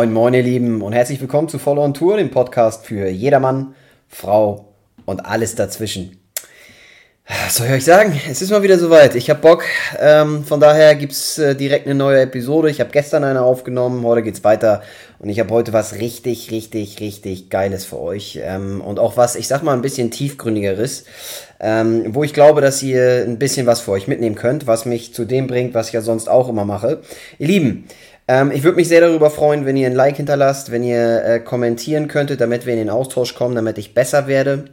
Moin, moin, ihr Lieben, und herzlich willkommen zu Follow on Tour, dem Podcast für jedermann, Frau und alles dazwischen. Was soll ich euch sagen? Es ist mal wieder soweit. Ich habe Bock. Ähm, von daher gibt's äh, direkt eine neue Episode. Ich habe gestern eine aufgenommen. Heute geht's weiter. Und ich habe heute was richtig, richtig, richtig Geiles für euch. Ähm, und auch was, ich sag mal, ein bisschen tiefgründigeres. Ähm, wo ich glaube, dass ihr ein bisschen was für euch mitnehmen könnt. Was mich zu dem bringt, was ich ja sonst auch immer mache. Ihr Lieben, ähm, ich würde mich sehr darüber freuen, wenn ihr ein Like hinterlasst, wenn ihr äh, kommentieren könntet, damit wir in den Austausch kommen, damit ich besser werde.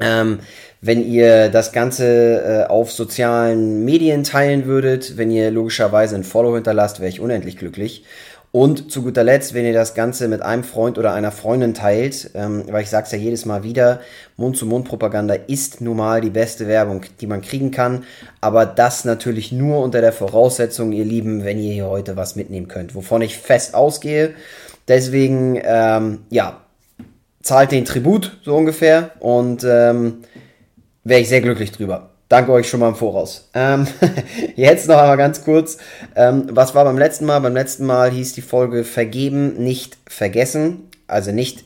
Ähm, wenn ihr das Ganze äh, auf sozialen Medien teilen würdet, wenn ihr logischerweise ein Follow hinterlasst, wäre ich unendlich glücklich. Und zu guter Letzt, wenn ihr das Ganze mit einem Freund oder einer Freundin teilt, ähm, weil ich sage es ja jedes Mal wieder, Mund-zu-Mund-Propaganda ist nun mal die beste Werbung, die man kriegen kann. Aber das natürlich nur unter der Voraussetzung, ihr Lieben, wenn ihr hier heute was mitnehmen könnt, wovon ich fest ausgehe. Deswegen, ähm, ja, zahlt den Tribut so ungefähr und ähm, wäre ich sehr glücklich drüber. Danke euch schon mal im Voraus. Ähm, jetzt noch einmal ganz kurz. Ähm, was war beim letzten Mal? Beim letzten Mal hieß die Folge Vergeben, nicht vergessen. Also nicht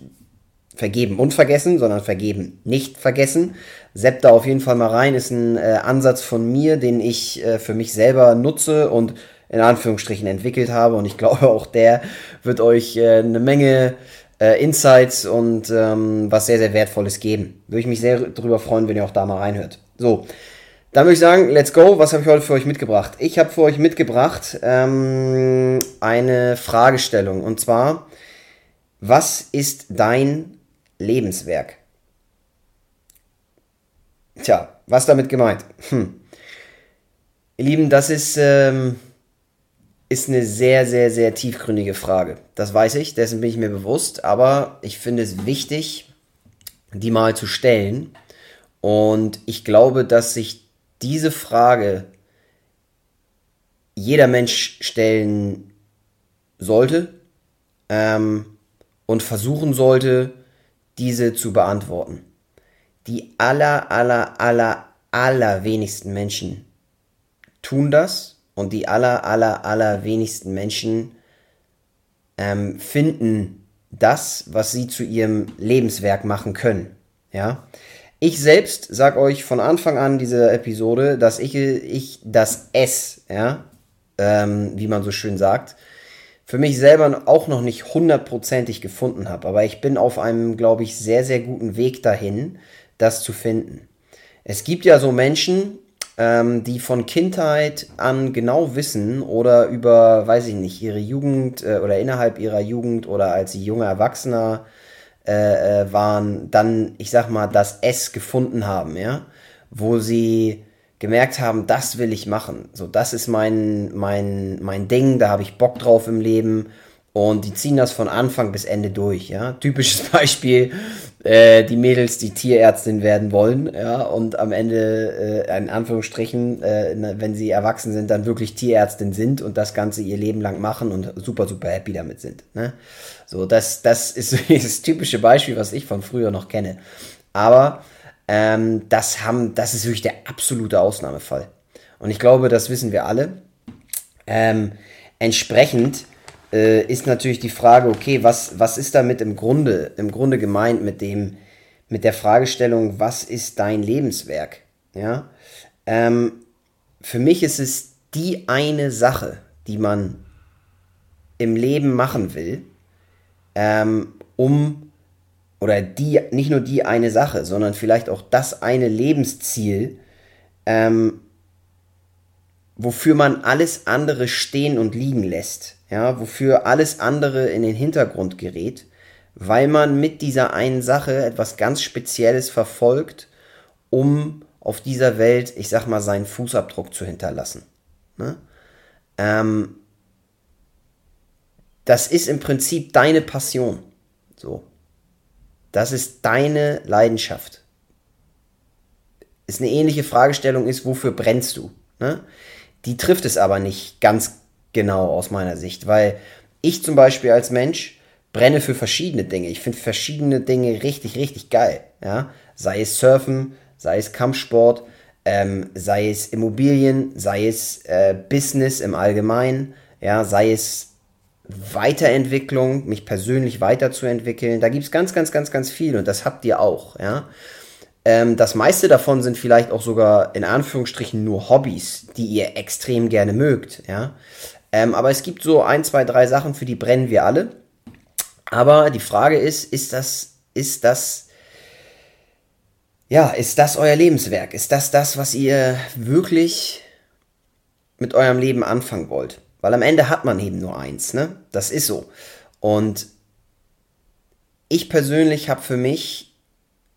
vergeben und vergessen, sondern vergeben, nicht vergessen. Sepp da auf jeden Fall mal rein. Ist ein äh, Ansatz von mir, den ich äh, für mich selber nutze und in Anführungsstrichen entwickelt habe. Und ich glaube, auch der wird euch äh, eine Menge äh, Insights und ähm, was sehr, sehr Wertvolles geben. Würde ich mich sehr darüber freuen, wenn ihr auch da mal reinhört. So, dann würde ich sagen, let's go. Was habe ich heute für euch mitgebracht? Ich habe für euch mitgebracht ähm, eine Fragestellung. Und zwar, was ist dein Lebenswerk? Tja, was damit gemeint? Hm. Ihr Lieben, das ist, ähm, ist eine sehr, sehr, sehr tiefgründige Frage. Das weiß ich, dessen bin ich mir bewusst. Aber ich finde es wichtig, die mal zu stellen und ich glaube, dass sich diese Frage jeder Mensch stellen sollte ähm, und versuchen sollte, diese zu beantworten. Die aller, aller, aller, aller wenigsten Menschen tun das und die aller, aller, aller wenigsten Menschen ähm, finden das, was sie zu ihrem Lebenswerk machen können. Ja, ich selbst sag euch von Anfang an dieser Episode, dass ich, ich das S, ja, ähm, wie man so schön sagt, für mich selber auch noch nicht hundertprozentig gefunden habe. Aber ich bin auf einem, glaube ich, sehr, sehr guten Weg dahin, das zu finden. Es gibt ja so Menschen, ähm, die von Kindheit an genau wissen oder über, weiß ich nicht, ihre Jugend äh, oder innerhalb ihrer Jugend oder als junger Erwachsener äh, äh, waren, dann, ich sag mal, das S gefunden haben, ja, wo sie gemerkt haben, das will ich machen. So, das ist mein, mein, mein Ding, da habe ich Bock drauf im Leben. Und die ziehen das von Anfang bis Ende durch, ja. Typisches Beispiel, äh, die Mädels, die Tierärztin werden wollen, ja, und am Ende, äh, in Anführungsstrichen, äh, wenn sie erwachsen sind, dann wirklich Tierärztin sind und das Ganze ihr Leben lang machen und super, super happy damit sind. Ne? So, das, das ist das typische Beispiel, was ich von früher noch kenne. Aber ähm, das, haben, das ist wirklich der absolute Ausnahmefall. Und ich glaube, das wissen wir alle. Ähm, entsprechend äh, ist natürlich die Frage, okay, was, was ist damit im Grunde, im Grunde gemeint mit dem, mit der Fragestellung, was ist dein Lebenswerk? Ja, ähm, für mich ist es die eine Sache, die man im Leben machen will, ähm, um oder die nicht nur die eine Sache, sondern vielleicht auch das eine Lebensziel, ähm, wofür man alles andere stehen und liegen lässt ja, wofür alles andere in den Hintergrund gerät, weil man mit dieser einen Sache etwas ganz Spezielles verfolgt, um auf dieser Welt, ich sag mal, seinen Fußabdruck zu hinterlassen. Ne? Ähm, das ist im Prinzip deine Passion. So. Das ist deine Leidenschaft. Ist eine ähnliche Fragestellung ist, wofür brennst du? Ne? Die trifft es aber nicht ganz genau aus meiner Sicht, weil ich zum Beispiel als Mensch brenne für verschiedene Dinge. Ich finde verschiedene Dinge richtig, richtig geil. Ja? Sei es Surfen, sei es Kampfsport, ähm, sei es Immobilien, sei es äh, Business im Allgemeinen, ja, sei es Weiterentwicklung, mich persönlich weiterzuentwickeln. Da gibt es ganz, ganz, ganz, ganz viel und das habt ihr auch, ja. Ähm, das meiste davon sind vielleicht auch sogar in Anführungsstrichen nur Hobbys, die ihr extrem gerne mögt, ja. Ähm, aber es gibt so ein, zwei, drei Sachen, für die brennen wir alle. Aber die Frage ist, ist das, ist das, ja, ist das euer Lebenswerk? Ist das das, was ihr wirklich mit eurem Leben anfangen wollt? Weil am Ende hat man eben nur eins, ne? Das ist so. Und ich persönlich habe für mich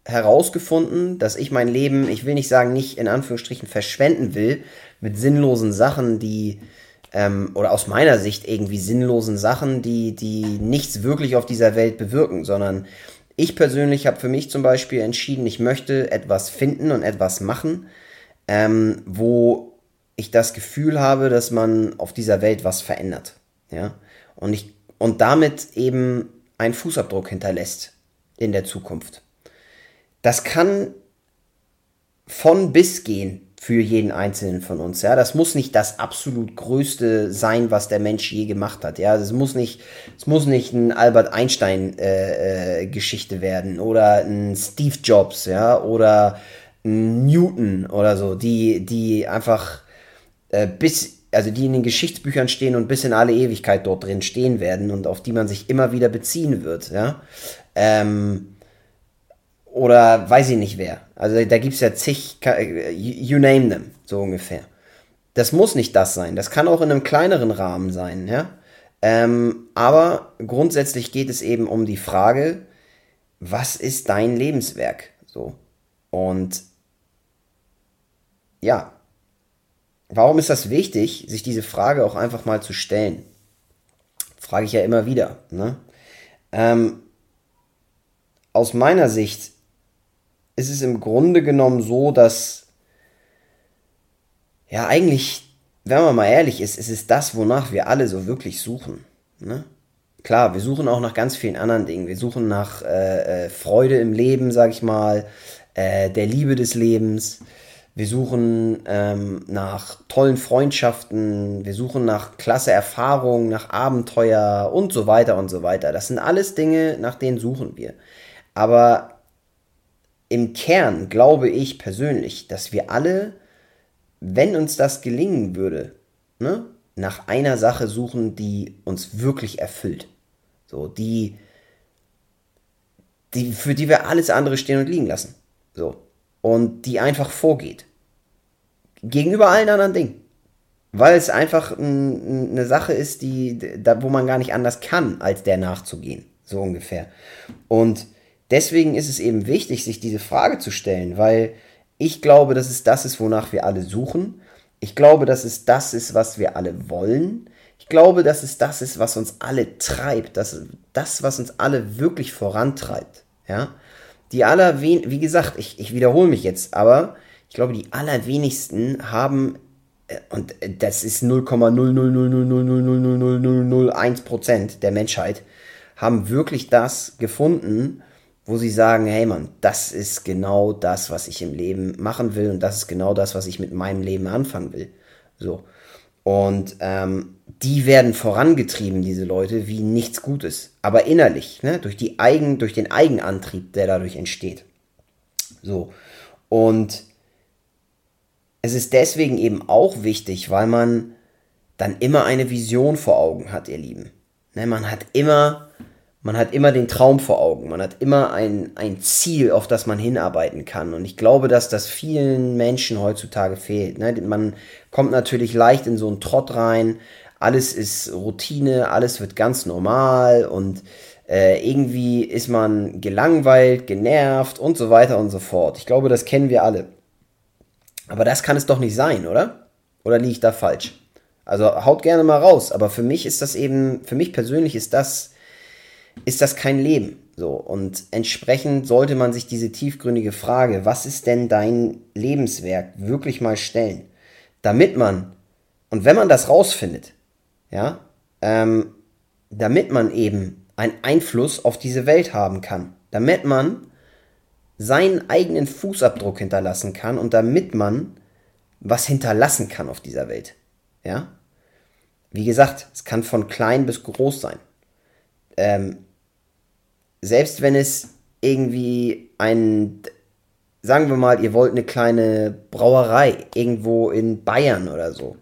herausgefunden, dass ich mein Leben, ich will nicht sagen, nicht in Anführungsstrichen verschwenden will mit sinnlosen Sachen, die ähm, oder aus meiner Sicht irgendwie sinnlosen Sachen, die, die nichts wirklich auf dieser Welt bewirken, sondern ich persönlich habe für mich zum Beispiel entschieden, ich möchte etwas finden und etwas machen, ähm, wo ich das Gefühl habe, dass man auf dieser Welt was verändert. Ja? Und, ich, und damit eben einen Fußabdruck hinterlässt in der Zukunft. Das kann von bis gehen für jeden einzelnen von uns. Ja, das muss nicht das absolut größte sein, was der Mensch je gemacht hat. Ja, es muss nicht, es muss nicht ein Albert Einstein äh, äh, Geschichte werden oder ein Steve Jobs, ja, oder ein Newton oder so, die, die einfach äh, bis, also die in den Geschichtsbüchern stehen und bis in alle Ewigkeit dort drin stehen werden und auf die man sich immer wieder beziehen wird. Ja. Ähm, oder weiß ich nicht wer. Also da gibt es ja zig, you name them, so ungefähr. Das muss nicht das sein. Das kann auch in einem kleineren Rahmen sein, ja. Ähm, aber grundsätzlich geht es eben um die Frage, was ist dein Lebenswerk? So. Und ja, warum ist das wichtig, sich diese Frage auch einfach mal zu stellen? Frage ich ja immer wieder. Ne? Ähm, aus meiner Sicht ist es im Grunde genommen so, dass ja eigentlich, wenn man mal ehrlich ist, ist es das, wonach wir alle so wirklich suchen. Ne? Klar, wir suchen auch nach ganz vielen anderen Dingen. Wir suchen nach äh, äh, Freude im Leben, sag ich mal, äh, der Liebe des Lebens. Wir suchen ähm, nach tollen Freundschaften, wir suchen nach klasse Erfahrungen, nach Abenteuer und so weiter und so weiter. Das sind alles Dinge, nach denen suchen wir. Aber im Kern glaube ich persönlich, dass wir alle, wenn uns das gelingen würde, ne, nach einer Sache suchen, die uns wirklich erfüllt. So, die, die, für die wir alles andere stehen und liegen lassen. So. Und die einfach vorgeht. Gegenüber allen anderen Dingen. Weil es einfach ein, eine Sache ist, die, da, wo man gar nicht anders kann, als der nachzugehen. So ungefähr. Und deswegen ist es eben wichtig, sich diese Frage zu stellen, weil ich glaube, dass es das ist, wonach wir alle suchen. Ich glaube, dass es das ist, was wir alle wollen. Ich glaube, dass es das ist, was uns alle treibt. Das, das was uns alle wirklich vorantreibt. Ja? Die allerwen, wie gesagt, ich, ich wiederhole mich jetzt, aber ich glaube, die allerwenigsten haben, und das ist 0,000000001% der Menschheit, haben wirklich das gefunden, wo sie sagen, hey Mann, das ist genau das, was ich im Leben machen will und das ist genau das, was ich mit meinem Leben anfangen will. So. Und ähm, die werden vorangetrieben, diese Leute, wie nichts Gutes. Aber innerlich, ne? durch, die Eigen, durch den Eigenantrieb, der dadurch entsteht. So. Und es ist deswegen eben auch wichtig, weil man dann immer eine Vision vor Augen hat, ihr Lieben. Ne? Man hat immer man hat immer den Traum vor Augen, man hat immer ein, ein Ziel, auf das man hinarbeiten kann. Und ich glaube, dass das vielen Menschen heutzutage fehlt. Ne? Man kommt natürlich leicht in so einen Trott rein, alles ist Routine, alles wird ganz normal und äh, irgendwie ist man gelangweilt, genervt und so weiter und so fort. Ich glaube, das kennen wir alle. Aber das kann es doch nicht sein, oder? Oder liege ich da falsch? Also haut gerne mal raus, aber für mich ist das eben, für mich persönlich ist das ist das kein Leben. So, und entsprechend sollte man sich diese tiefgründige Frage, was ist denn dein Lebenswerk, wirklich mal stellen. Damit man, und wenn man das rausfindet, ja, ähm, damit man eben einen Einfluss auf diese Welt haben kann. Damit man seinen eigenen Fußabdruck hinterlassen kann und damit man was hinterlassen kann auf dieser Welt. Ja? wie gesagt, es kann von klein bis groß sein. Ähm, selbst wenn es irgendwie ein, sagen wir mal, ihr wollt eine kleine Brauerei irgendwo in Bayern oder so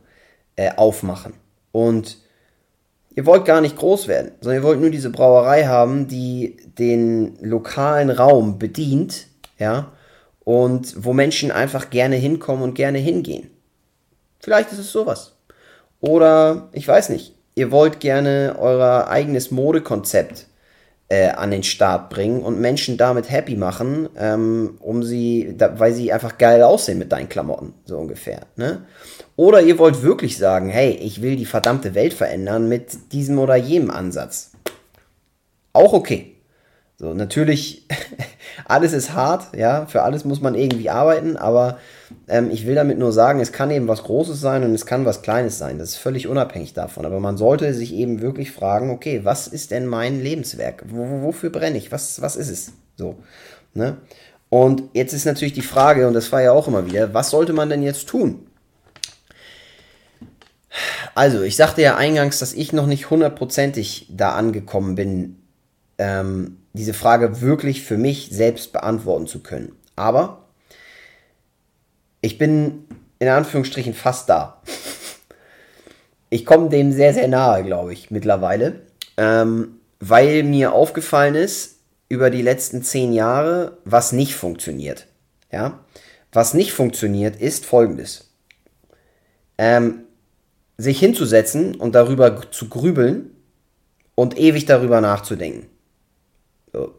äh, aufmachen und ihr wollt gar nicht groß werden, sondern ihr wollt nur diese Brauerei haben, die den lokalen Raum bedient, ja, und wo Menschen einfach gerne hinkommen und gerne hingehen. Vielleicht ist es sowas. Oder ich weiß nicht, ihr wollt gerne euer eigenes Modekonzept äh, an den Start bringen und Menschen damit happy machen, ähm, um sie, da, weil sie einfach geil aussehen mit deinen Klamotten, so ungefähr. Ne? Oder ihr wollt wirklich sagen, hey, ich will die verdammte Welt verändern mit diesem oder jenem Ansatz. Auch okay. So, natürlich, alles ist hart, ja, für alles muss man irgendwie arbeiten, aber ähm, ich will damit nur sagen, es kann eben was Großes sein und es kann was Kleines sein. Das ist völlig unabhängig davon. Aber man sollte sich eben wirklich fragen, okay, was ist denn mein Lebenswerk? W wofür brenne ich? Was, was ist es? So. Ne? Und jetzt ist natürlich die Frage, und das war ja auch immer wieder, was sollte man denn jetzt tun? Also, ich sagte ja eingangs, dass ich noch nicht hundertprozentig da angekommen bin, ähm, diese Frage wirklich für mich selbst beantworten zu können. Aber ich bin in Anführungsstrichen fast da. Ich komme dem sehr, sehr nahe, glaube ich, mittlerweile. Ähm, weil mir aufgefallen ist, über die letzten zehn Jahre, was nicht funktioniert. Ja? Was nicht funktioniert, ist folgendes. Ähm, sich hinzusetzen und darüber zu grübeln und ewig darüber nachzudenken.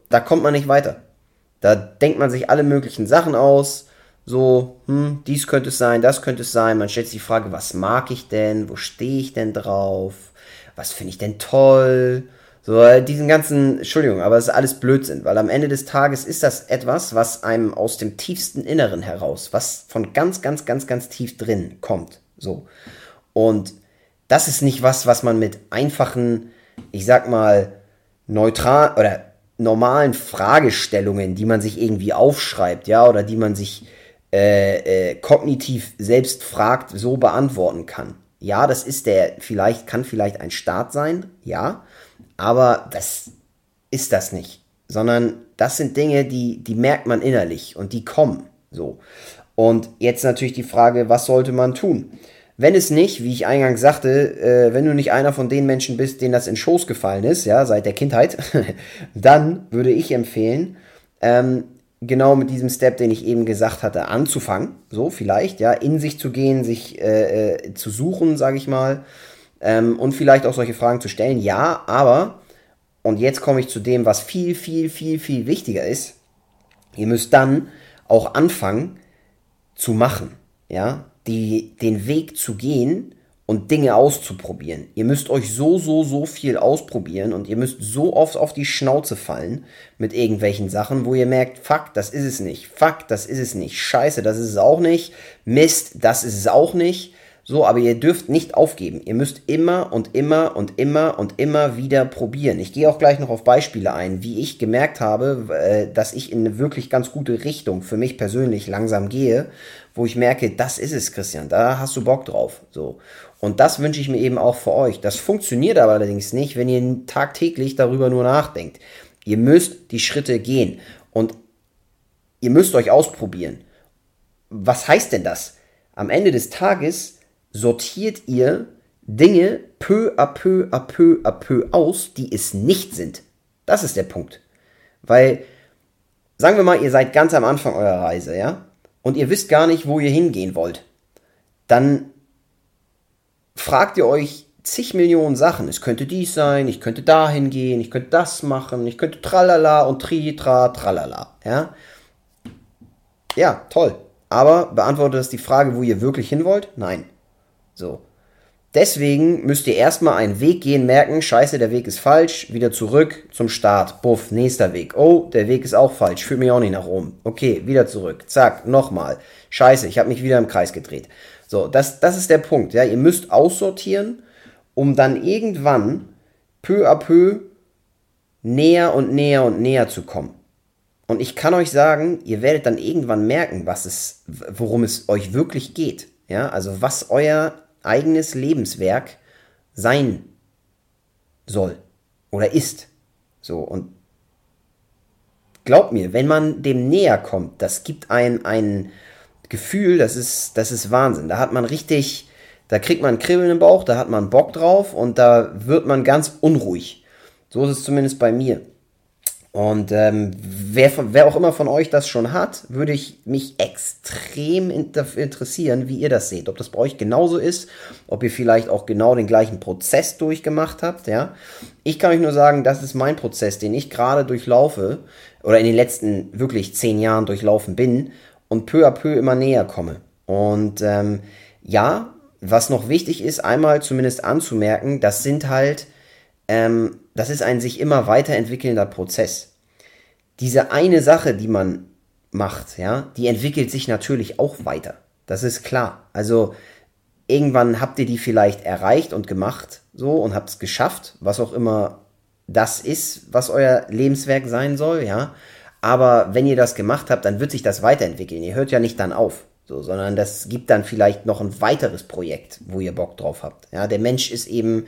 Da kommt man nicht weiter. Da denkt man sich alle möglichen Sachen aus, so, hm, dies könnte es sein, das könnte es sein. Man stellt sich die Frage, was mag ich denn? Wo stehe ich denn drauf? Was finde ich denn toll? So, äh, diesen ganzen, Entschuldigung, aber es ist alles Blödsinn, weil am Ende des Tages ist das etwas, was einem aus dem tiefsten Inneren heraus, was von ganz, ganz, ganz, ganz tief drin kommt. So. Und das ist nicht was, was man mit einfachen, ich sag mal, neutral oder normalen Fragestellungen, die man sich irgendwie aufschreibt, ja, oder die man sich äh, äh, kognitiv selbst fragt, so beantworten kann. Ja, das ist der, vielleicht, kann vielleicht ein Start sein, ja, aber das ist das nicht. Sondern das sind Dinge, die, die merkt man innerlich und die kommen. So. Und jetzt natürlich die Frage, was sollte man tun? Wenn es nicht, wie ich eingangs sagte, äh, wenn du nicht einer von den Menschen bist, denen das in Schoß gefallen ist, ja, seit der Kindheit, dann würde ich empfehlen, ähm, genau mit diesem Step, den ich eben gesagt hatte, anzufangen. So vielleicht, ja, in sich zu gehen, sich äh, äh, zu suchen, sage ich mal. Ähm, und vielleicht auch solche Fragen zu stellen. Ja, aber, und jetzt komme ich zu dem, was viel, viel, viel, viel wichtiger ist. Ihr müsst dann auch anfangen zu machen. Ja, die, den Weg zu gehen und Dinge auszuprobieren. Ihr müsst euch so, so, so viel ausprobieren und ihr müsst so oft auf die Schnauze fallen mit irgendwelchen Sachen, wo ihr merkt, fuck, das ist es nicht, fuck, das ist es nicht, scheiße, das ist es auch nicht, Mist, das ist es auch nicht. So, aber ihr dürft nicht aufgeben. Ihr müsst immer und immer und immer und immer wieder probieren. Ich gehe auch gleich noch auf Beispiele ein, wie ich gemerkt habe, äh, dass ich in eine wirklich ganz gute Richtung für mich persönlich langsam gehe, wo ich merke, das ist es, Christian, da hast du Bock drauf. So. Und das wünsche ich mir eben auch für euch. Das funktioniert aber allerdings nicht, wenn ihr tagtäglich darüber nur nachdenkt. Ihr müsst die Schritte gehen und ihr müsst euch ausprobieren. Was heißt denn das? Am Ende des Tages sortiert ihr Dinge peu à peu à peu à peu aus, die es nicht sind. Das ist der Punkt. Weil, sagen wir mal, ihr seid ganz am Anfang eurer Reise, ja? Und ihr wisst gar nicht, wo ihr hingehen wollt. Dann fragt ihr euch zig Millionen Sachen. Es könnte dies sein, ich könnte dahin gehen, ich könnte das machen, ich könnte tralala und tri, tra, tralala. Ja? ja, toll. Aber beantwortet das die Frage, wo ihr wirklich hin wollt? Nein. So. Deswegen müsst ihr erstmal einen Weg gehen, merken, scheiße, der Weg ist falsch, wieder zurück zum Start. Buff, nächster Weg. Oh, der Weg ist auch falsch, führt mich auch nicht nach oben. Okay, wieder zurück. Zack, nochmal. Scheiße, ich habe mich wieder im Kreis gedreht. So, das, das ist der Punkt. Ja? Ihr müsst aussortieren, um dann irgendwann peu à peu näher und näher und näher zu kommen. Und ich kann euch sagen, ihr werdet dann irgendwann merken, was es, worum es euch wirklich geht. Ja, also was euer eigenes Lebenswerk sein soll oder ist. So, und glaubt mir, wenn man dem näher kommt, das gibt ein, ein Gefühl, das ist, das ist Wahnsinn. Da hat man richtig, da kriegt man Kribbeln im Bauch, da hat man Bock drauf und da wird man ganz unruhig. So ist es zumindest bei mir. Und ähm, wer, wer auch immer von euch das schon hat, würde ich mich extrem interessieren, wie ihr das seht. Ob das bei euch genauso ist, ob ihr vielleicht auch genau den gleichen Prozess durchgemacht habt. Ja, ich kann euch nur sagen, das ist mein Prozess, den ich gerade durchlaufe oder in den letzten wirklich zehn Jahren durchlaufen bin und peu à peu immer näher komme. Und ähm, ja, was noch wichtig ist, einmal zumindest anzumerken, das sind halt ähm, das ist ein sich immer weiterentwickelnder Prozess. Diese eine Sache, die man macht, ja, die entwickelt sich natürlich auch weiter. Das ist klar. Also irgendwann habt ihr die vielleicht erreicht und gemacht, so und habt es geschafft, was auch immer das ist, was euer Lebenswerk sein soll, ja. Aber wenn ihr das gemacht habt, dann wird sich das weiterentwickeln. Ihr hört ja nicht dann auf, so, sondern das gibt dann vielleicht noch ein weiteres Projekt, wo ihr Bock drauf habt. Ja, der Mensch ist eben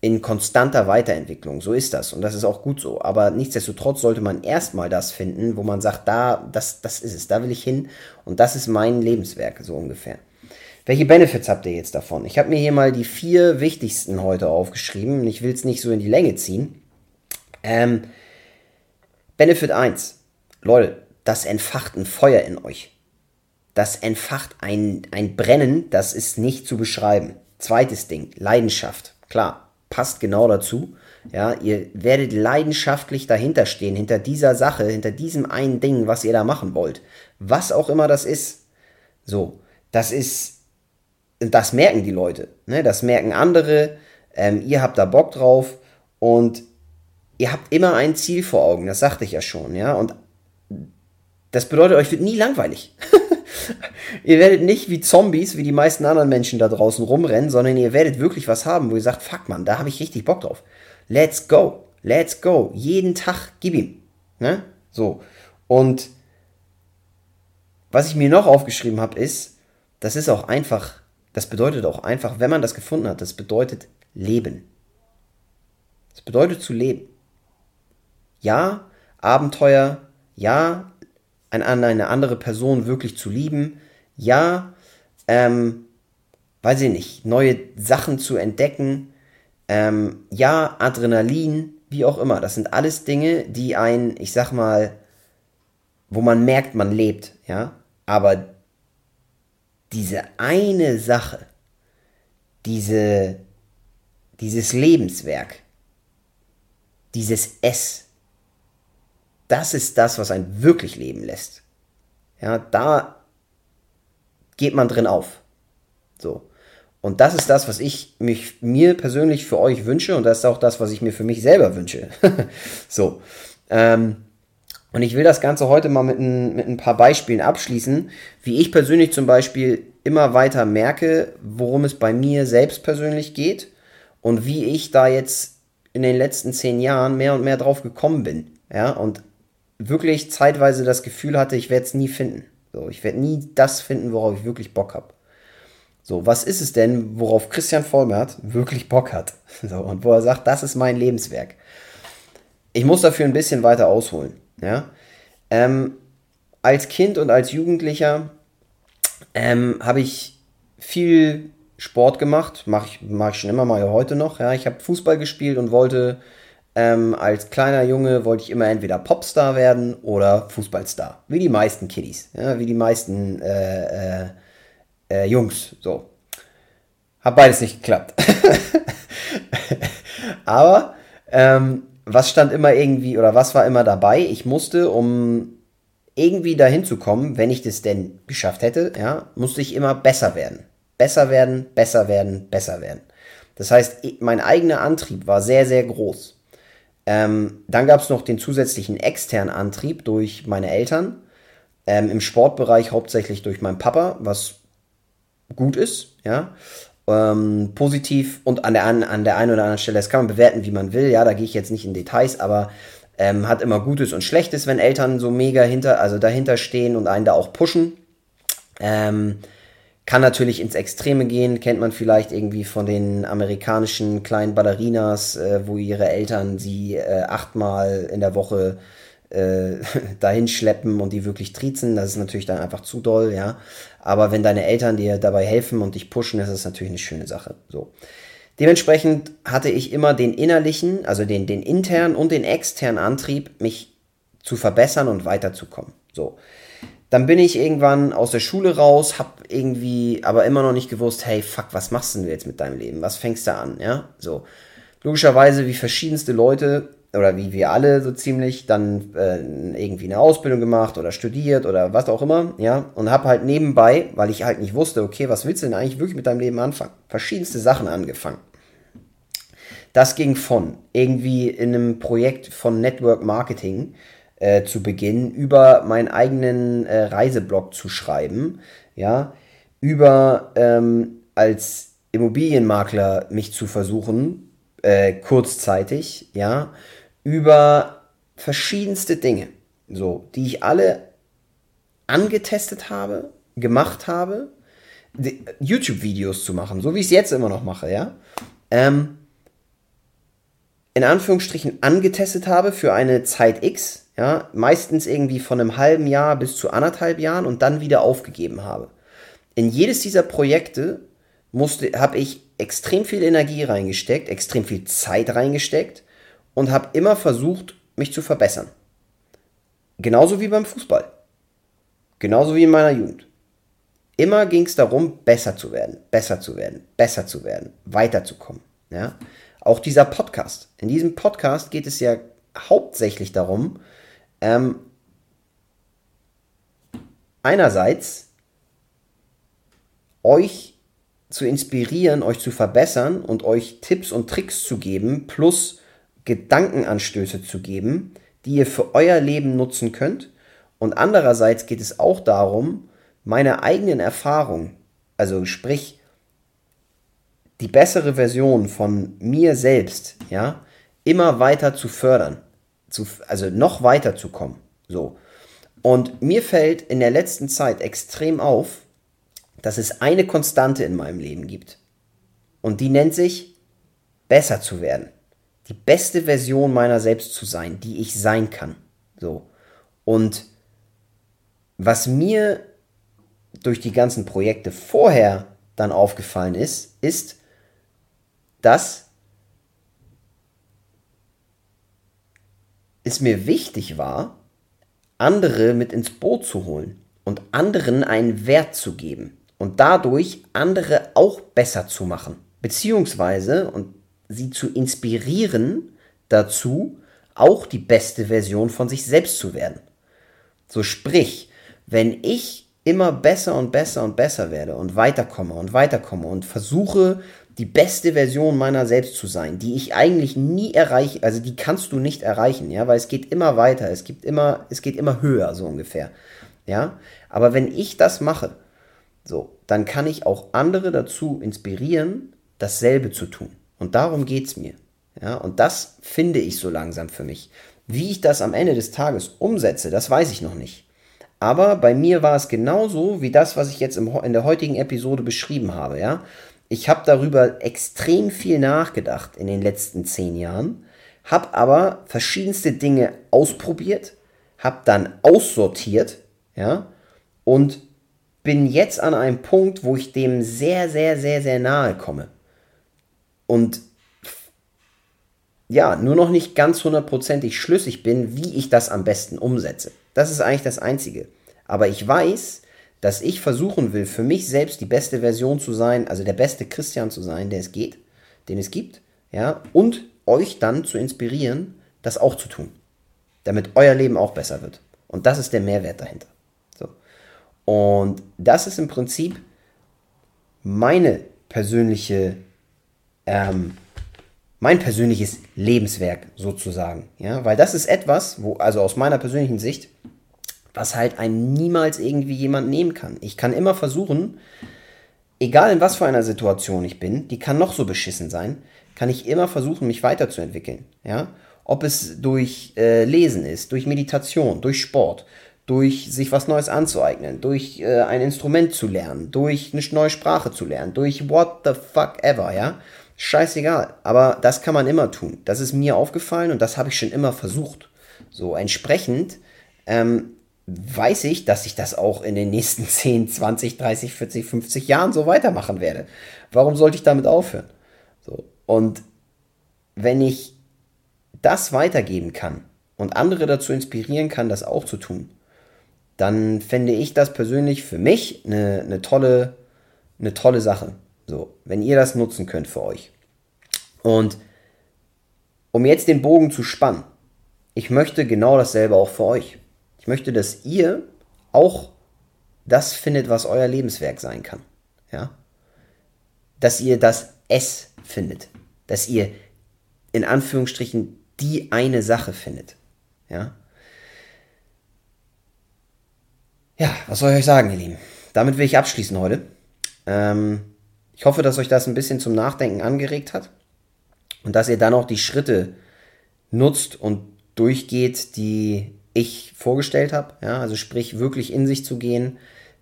in konstanter Weiterentwicklung. So ist das und das ist auch gut so. Aber nichtsdestotrotz sollte man erstmal das finden, wo man sagt, da, das, das ist es, da will ich hin und das ist mein Lebenswerk, so ungefähr. Welche Benefits habt ihr jetzt davon? Ich habe mir hier mal die vier wichtigsten heute aufgeschrieben ich will es nicht so in die Länge ziehen. Ähm, Benefit 1. Leute, das entfacht ein Feuer in euch. Das entfacht ein, ein Brennen, das ist nicht zu beschreiben. Zweites Ding, Leidenschaft. Klar, passt genau dazu. Ja, ihr werdet leidenschaftlich dahinter stehen, hinter dieser Sache, hinter diesem einen Ding, was ihr da machen wollt. Was auch immer das ist. So, das ist, das merken die Leute, ne? das merken andere, ähm, ihr habt da Bock drauf und ihr habt immer ein Ziel vor Augen, das sagte ich ja schon, ja, und das bedeutet, euch wird nie langweilig. ihr werdet nicht wie Zombies, wie die meisten anderen Menschen da draußen rumrennen, sondern ihr werdet wirklich was haben, wo ihr sagt, fuck man, da habe ich richtig Bock drauf. Let's go, let's go. Jeden Tag gib ihm. Ne? So. Und was ich mir noch aufgeschrieben habe, ist, das ist auch einfach, das bedeutet auch einfach, wenn man das gefunden hat, das bedeutet Leben. Das bedeutet zu leben. Ja, Abenteuer, ja, eine andere Person wirklich zu lieben. Ja, ähm, weiß ich nicht, neue Sachen zu entdecken. Ähm, ja, Adrenalin, wie auch immer. Das sind alles Dinge, die ein, ich sag mal, wo man merkt, man lebt, ja. Aber diese eine Sache, diese, dieses Lebenswerk, dieses S, das ist das, was einen wirklich leben lässt. Ja, da geht man drin auf. So. Und das ist das, was ich mich, mir persönlich für euch wünsche und das ist auch das, was ich mir für mich selber wünsche. so. Ähm, und ich will das Ganze heute mal mit ein, mit ein paar Beispielen abschließen, wie ich persönlich zum Beispiel immer weiter merke, worum es bei mir selbst persönlich geht und wie ich da jetzt in den letzten zehn Jahren mehr und mehr drauf gekommen bin. Ja, und wirklich zeitweise das Gefühl hatte, ich werde es nie finden. So, ich werde nie das finden, worauf ich wirklich Bock habe. So, was ist es denn, worauf Christian Vollmert wirklich Bock hat? So, und wo er sagt, das ist mein Lebenswerk. Ich muss dafür ein bisschen weiter ausholen. Ja? Ähm, als Kind und als Jugendlicher ähm, habe ich viel Sport gemacht, mache ich, mach ich schon immer mal heute noch. Ja? Ich habe Fußball gespielt und wollte ähm, als kleiner Junge wollte ich immer entweder Popstar werden oder Fußballstar. Wie die meisten Kiddies, ja, wie die meisten äh, äh, äh, Jungs. So. Hat beides nicht geklappt. Aber ähm, was stand immer irgendwie oder was war immer dabei? Ich musste, um irgendwie dahin zu kommen, wenn ich das denn geschafft hätte, ja, musste ich immer besser werden. Besser werden, besser werden, besser werden. Das heißt, mein eigener Antrieb war sehr, sehr groß. Ähm, dann gab es noch den zusätzlichen externen Antrieb durch meine Eltern. Ähm, Im Sportbereich hauptsächlich durch meinen Papa, was gut ist, ja. Ähm, positiv und an der, an, der einen oder anderen Stelle, das kann man bewerten, wie man will, ja, da gehe ich jetzt nicht in Details, aber ähm, hat immer Gutes und Schlechtes, wenn Eltern so mega hinter, also dahinter stehen und einen da auch pushen. Ähm, Kann natürlich ins Extreme gehen, kennt man vielleicht irgendwie von den amerikanischen kleinen Ballerinas, äh, wo ihre Eltern sie äh, achtmal in der Woche äh, dahin schleppen und die wirklich triezen. Das ist natürlich dann einfach zu doll, ja. Aber wenn deine Eltern dir dabei helfen und dich pushen, ist das natürlich eine schöne Sache. So. Dementsprechend hatte ich immer den innerlichen, also den, den internen und den externen Antrieb, mich zu verbessern und weiterzukommen. So. Dann bin ich irgendwann aus der Schule raus, hab irgendwie aber immer noch nicht gewusst, hey, fuck, was machst denn du jetzt mit deinem Leben? Was fängst du an? Ja, so. Logischerweise, wie verschiedenste Leute, oder wie wir alle so ziemlich, dann äh, irgendwie eine Ausbildung gemacht oder studiert oder was auch immer, ja, und hab halt nebenbei, weil ich halt nicht wusste, okay, was willst du denn eigentlich wirklich mit deinem Leben anfangen? Verschiedenste Sachen angefangen. Das ging von irgendwie in einem Projekt von Network Marketing, äh, zu beginnen, über meinen eigenen äh, Reiseblog zu schreiben, ja, über ähm, als Immobilienmakler mich zu versuchen, äh, kurzzeitig, ja, über verschiedenste Dinge, so, die ich alle angetestet habe, gemacht habe, YouTube-Videos zu machen, so wie ich es jetzt immer noch mache, ja. Ähm, in Anführungsstrichen angetestet habe für eine Zeit X, ja, meistens irgendwie von einem halben Jahr bis zu anderthalb Jahren und dann wieder aufgegeben habe. In jedes dieser Projekte musste, habe ich extrem viel Energie reingesteckt, extrem viel Zeit reingesteckt und habe immer versucht, mich zu verbessern. Genauso wie beim Fußball. Genauso wie in meiner Jugend. Immer ging es darum, besser zu werden, besser zu werden, besser zu werden, weiterzukommen. Ja? Auch dieser Podcast. In diesem Podcast geht es ja hauptsächlich darum, ähm, einerseits euch zu inspirieren, euch zu verbessern und euch Tipps und Tricks zu geben, plus Gedankenanstöße zu geben, die ihr für euer Leben nutzen könnt. Und andererseits geht es auch darum, meine eigenen Erfahrungen, also sprich die bessere Version von mir selbst, ja, immer weiter zu fördern, zu, also noch weiter zu kommen. So. Und mir fällt in der letzten Zeit extrem auf, dass es eine Konstante in meinem Leben gibt. Und die nennt sich besser zu werden. Die beste Version meiner selbst zu sein, die ich sein kann. So. Und was mir durch die ganzen Projekte vorher dann aufgefallen ist, ist, dass es mir wichtig war, andere mit ins Boot zu holen und anderen einen Wert zu geben und dadurch andere auch besser zu machen, beziehungsweise und sie zu inspirieren dazu, auch die beste Version von sich selbst zu werden. So sprich, wenn ich immer besser und besser und besser werde und weiterkomme und weiterkomme und versuche die beste Version meiner selbst zu sein, die ich eigentlich nie erreiche, also die kannst du nicht erreichen, ja, weil es geht immer weiter, es gibt immer, es geht immer höher, so ungefähr, ja. Aber wenn ich das mache, so, dann kann ich auch andere dazu inspirieren, dasselbe zu tun. Und darum geht es mir, ja. Und das finde ich so langsam für mich. Wie ich das am Ende des Tages umsetze, das weiß ich noch nicht. Aber bei mir war es genauso wie das, was ich jetzt in der heutigen Episode beschrieben habe, ja ich habe darüber extrem viel nachgedacht in den letzten zehn Jahren, habe aber verschiedenste Dinge ausprobiert, habe dann aussortiert, ja, und bin jetzt an einem Punkt, wo ich dem sehr, sehr, sehr, sehr nahe komme. Und ja, nur noch nicht ganz hundertprozentig schlüssig bin, wie ich das am besten umsetze. Das ist eigentlich das Einzige. Aber ich weiß, dass ich versuchen will, für mich selbst die beste Version zu sein, also der beste Christian zu sein, der es geht, den es gibt, ja, und euch dann zu inspirieren, das auch zu tun, damit euer Leben auch besser wird. Und das ist der Mehrwert dahinter. So. Und das ist im Prinzip meine persönliche, ähm, mein persönliches Lebenswerk sozusagen, ja, weil das ist etwas, wo, also aus meiner persönlichen Sicht, was halt einem niemals irgendwie jemand nehmen kann. Ich kann immer versuchen, egal in was für einer Situation ich bin, die kann noch so beschissen sein, kann ich immer versuchen, mich weiterzuentwickeln. Ja? Ob es durch äh, Lesen ist, durch Meditation, durch Sport, durch sich was Neues anzueignen, durch äh, ein Instrument zu lernen, durch eine neue Sprache zu lernen, durch what the fuck ever, ja. Scheißegal, aber das kann man immer tun. Das ist mir aufgefallen und das habe ich schon immer versucht. So, entsprechend ähm, weiß ich, dass ich das auch in den nächsten 10, 20, 30, 40, 50 Jahren so weitermachen werde. Warum sollte ich damit aufhören? So, und wenn ich das weitergeben kann und andere dazu inspirieren kann, das auch zu tun, dann fände ich das persönlich für mich eine, eine, tolle, eine tolle Sache. So, wenn ihr das nutzen könnt für euch. Und um jetzt den Bogen zu spannen, ich möchte genau dasselbe auch für euch. Möchte, dass ihr auch das findet, was euer Lebenswerk sein kann. Ja? Dass ihr das S findet. Dass ihr in Anführungsstrichen die eine Sache findet. Ja? Ja, was soll ich euch sagen, ihr Lieben? Damit will ich abschließen heute. Ähm, ich hoffe, dass euch das ein bisschen zum Nachdenken angeregt hat und dass ihr dann auch die Schritte nutzt und durchgeht, die ich vorgestellt habe. Ja, also sprich, wirklich in sich zu gehen,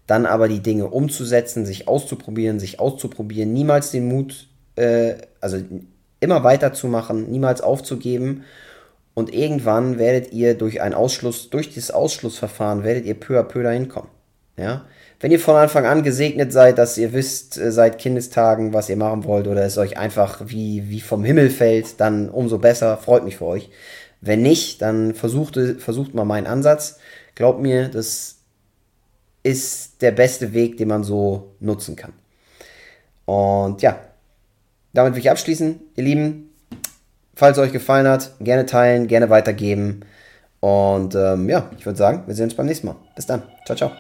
dann aber die Dinge umzusetzen, sich auszuprobieren, sich auszuprobieren, niemals den Mut, äh, also immer weiterzumachen, niemals aufzugeben. Und irgendwann werdet ihr durch einen Ausschluss, durch dieses Ausschlussverfahren, werdet ihr peu à peu dahin kommen. Ja, wenn ihr von Anfang an gesegnet seid, dass ihr wisst äh, seit Kindestagen, was ihr machen wollt, oder es euch einfach wie, wie vom Himmel fällt, dann umso besser, freut mich für euch. Wenn nicht, dann versucht, versucht mal meinen Ansatz. Glaubt mir, das ist der beste Weg, den man so nutzen kann. Und ja, damit will ich abschließen, ihr Lieben. Falls es euch gefallen hat, gerne teilen, gerne weitergeben. Und ähm, ja, ich würde sagen, wir sehen uns beim nächsten Mal. Bis dann. Ciao, ciao.